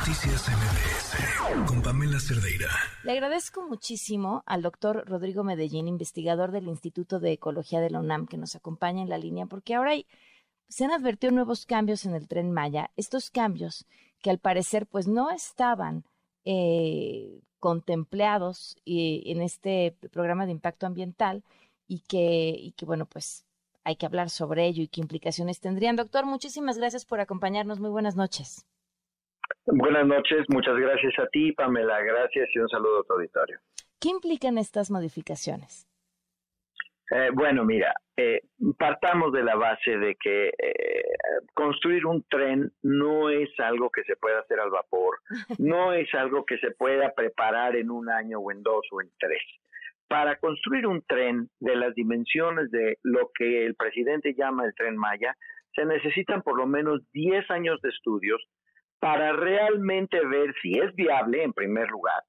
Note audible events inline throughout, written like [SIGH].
Noticias MBS con Pamela Cerdeira. Le agradezco muchísimo al doctor Rodrigo Medellín, investigador del Instituto de Ecología de la UNAM, que nos acompaña en la línea, porque ahora se han advertido nuevos cambios en el tren Maya. Estos cambios que al parecer pues no estaban eh, contemplados en este programa de impacto ambiental y que bueno pues hay que hablar sobre ello y qué implicaciones tendrían. Doctor, muchísimas gracias por acompañarnos. Muy buenas noches. Buenas noches, muchas gracias a ti, Pamela. Gracias y un saludo a tu auditorio. ¿Qué implican estas modificaciones? Eh, bueno, mira, eh, partamos de la base de que eh, construir un tren no es algo que se pueda hacer al vapor, [LAUGHS] no es algo que se pueda preparar en un año o en dos o en tres. Para construir un tren de las dimensiones de lo que el presidente llama el tren Maya, se necesitan por lo menos 10 años de estudios para realmente ver si es viable, en primer lugar.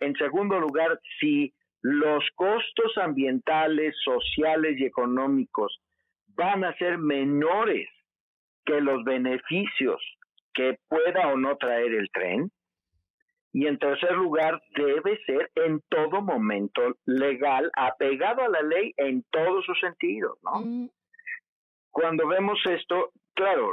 En segundo lugar, si los costos ambientales, sociales y económicos van a ser menores que los beneficios que pueda o no traer el tren. Y en tercer lugar, debe ser en todo momento legal, apegado a la ley en todos sus sentidos, ¿no? Mm. Cuando vemos esto, claro,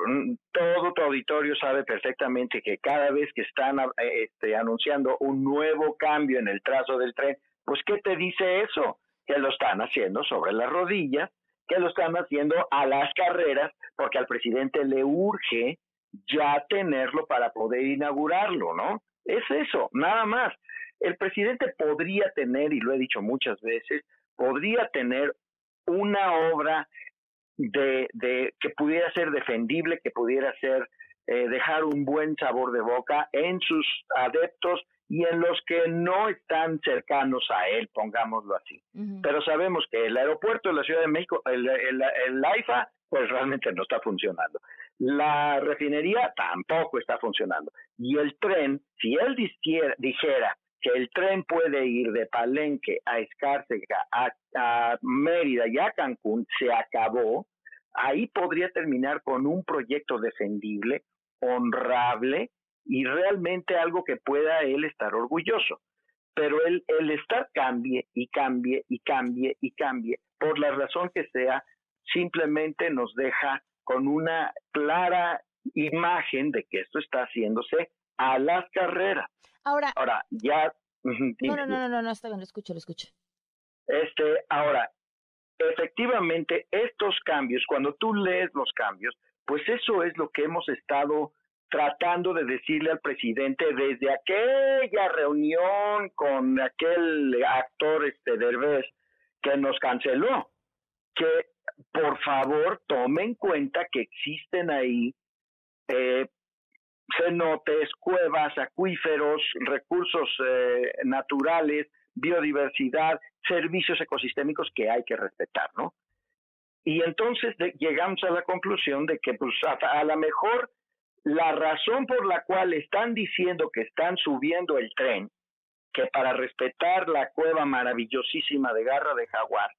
todo tu auditorio sabe perfectamente que cada vez que están eh, este, anunciando un nuevo cambio en el trazo del tren, pues ¿qué te dice eso? Que lo están haciendo sobre las rodillas, que lo están haciendo a las carreras, porque al presidente le urge ya tenerlo para poder inaugurarlo, ¿no? Es eso, nada más. El presidente podría tener, y lo he dicho muchas veces, podría tener una obra de, de que pudiera ser defendible, que pudiera ser eh, dejar un buen sabor de boca en sus adeptos y en los que no están cercanos a él, pongámoslo así. Pero sabemos que el aeropuerto de la Ciudad de México, el, el, el AIFA, pues realmente no está funcionando. La refinería tampoco está funcionando. Y el tren, si él dijera que el tren puede ir de Palenque a Escárcega, a, a Mérida y a Cancún, se acabó, ahí podría terminar con un proyecto defendible, honrable, y realmente algo que pueda él estar orgulloso. Pero el, el estar cambie y cambie y cambie y cambie, por la razón que sea, simplemente nos deja con una clara imagen de que esto está haciéndose a las carreras. Ahora, ahora ya. [LAUGHS] No, no, no, no, no, está bien, lo escucho, lo escucho. Este, ahora, efectivamente, estos cambios, cuando tú lees los cambios, pues eso es lo que hemos estado tratando de decirle al presidente desde aquella reunión con aquel actor este Derbez que nos canceló que por favor tome en cuenta que existen ahí eh, cenotes, cuevas, acuíferos, recursos eh, naturales, biodiversidad, servicios ecosistémicos que hay que respetar, ¿no? Y entonces llegamos a la conclusión de que pues a, a lo mejor la razón por la cual están diciendo que están subiendo el tren, que para respetar la cueva maravillosísima de Garra de Jaguar,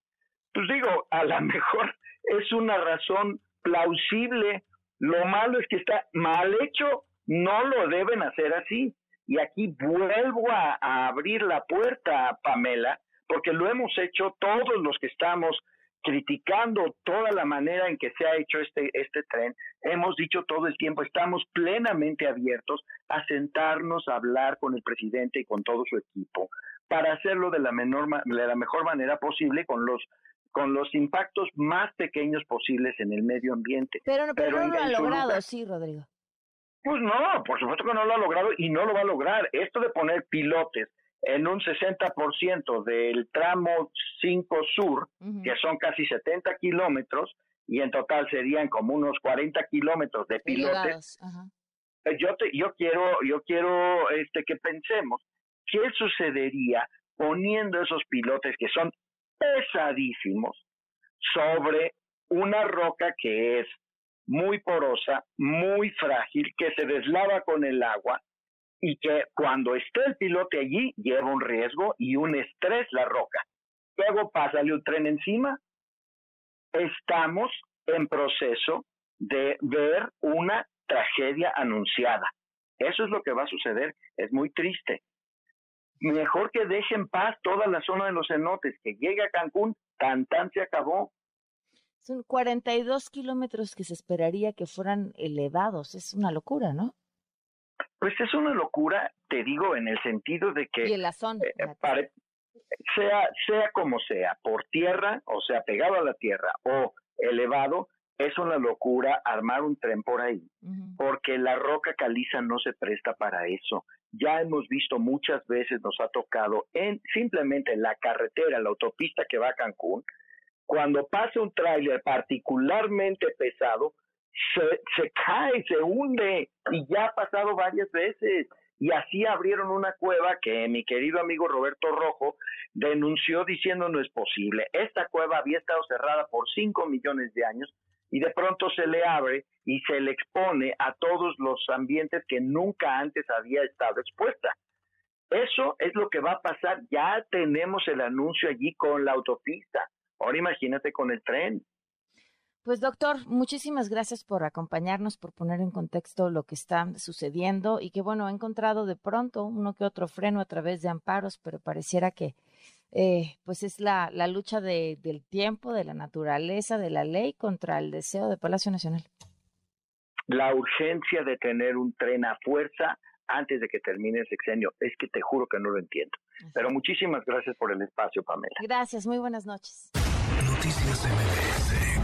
pues digo, a lo mejor es una razón plausible. Lo malo es que está mal hecho, no lo deben hacer así. Y aquí vuelvo a, a abrir la puerta, Pamela, porque lo hemos hecho todos los que estamos criticando toda la manera en que se ha hecho este, este tren, hemos dicho todo el tiempo, estamos plenamente abiertos a sentarnos a hablar con el presidente y con todo su equipo para hacerlo de la, menor, de la mejor manera posible con los con los impactos más pequeños posibles en el medio ambiente. Pero, pero, no lo ha logrado, sí, Rodrigo. Pues no, por supuesto que no lo ha logrado y no lo va a lograr. Esto de poner pilotes en un 60% del tramo 5 sur, que son casi 70 kilómetros, y en total serían como unos 40 kilómetros de pilotes. Eh, yo, te, yo quiero, yo quiero este, que pensemos qué sucedería poniendo esos pilotes que son pesadísimos sobre una roca que es muy porosa, muy frágil, que se deslava con el agua y que cuando esté el pilote allí lleva un riesgo y un estrés la roca. Luego pásale un tren encima. Estamos en proceso de ver una tragedia anunciada. Eso es lo que va a suceder. Es muy triste. Mejor que deje en paz toda la zona de los cenotes, que llegue a Cancún, tan tan se acabó. Son 42 kilómetros que se esperaría que fueran elevados. Es una locura, ¿no? Pues es una locura, te digo, en el sentido de que... Y zona. Eh, sea, sea como sea, por tierra, o sea, pegado a la tierra o elevado, es una locura armar un tren por ahí, porque la roca caliza no se presta para eso. Ya hemos visto muchas veces, nos ha tocado en simplemente la carretera, la autopista que va a Cancún, cuando pasa un tráiler particularmente pesado, se, se cae, se hunde, y ya ha pasado varias veces. Y así abrieron una cueva que mi querido amigo Roberto Rojo denunció diciendo no es posible. Esta cueva había estado cerrada por cinco millones de años y de pronto se le abre y se le expone a todos los ambientes que nunca antes había estado expuesta. Eso es lo que va a pasar. Ya tenemos el anuncio allí con la autopista. Ahora imagínate con el tren. Pues doctor, muchísimas gracias por acompañarnos, por poner en contexto lo que está sucediendo y que bueno, ha encontrado de pronto uno que otro freno a través de amparos, pero pareciera que eh, pues es la, la lucha de, del tiempo, de la naturaleza, de la ley contra el deseo de Palacio Nacional. La urgencia de tener un tren a fuerza antes de que termine el sexenio, es que te juro que no lo entiendo. Pero muchísimas gracias por el espacio, Pamela. Gracias, muy buenas noches. Noticias MBS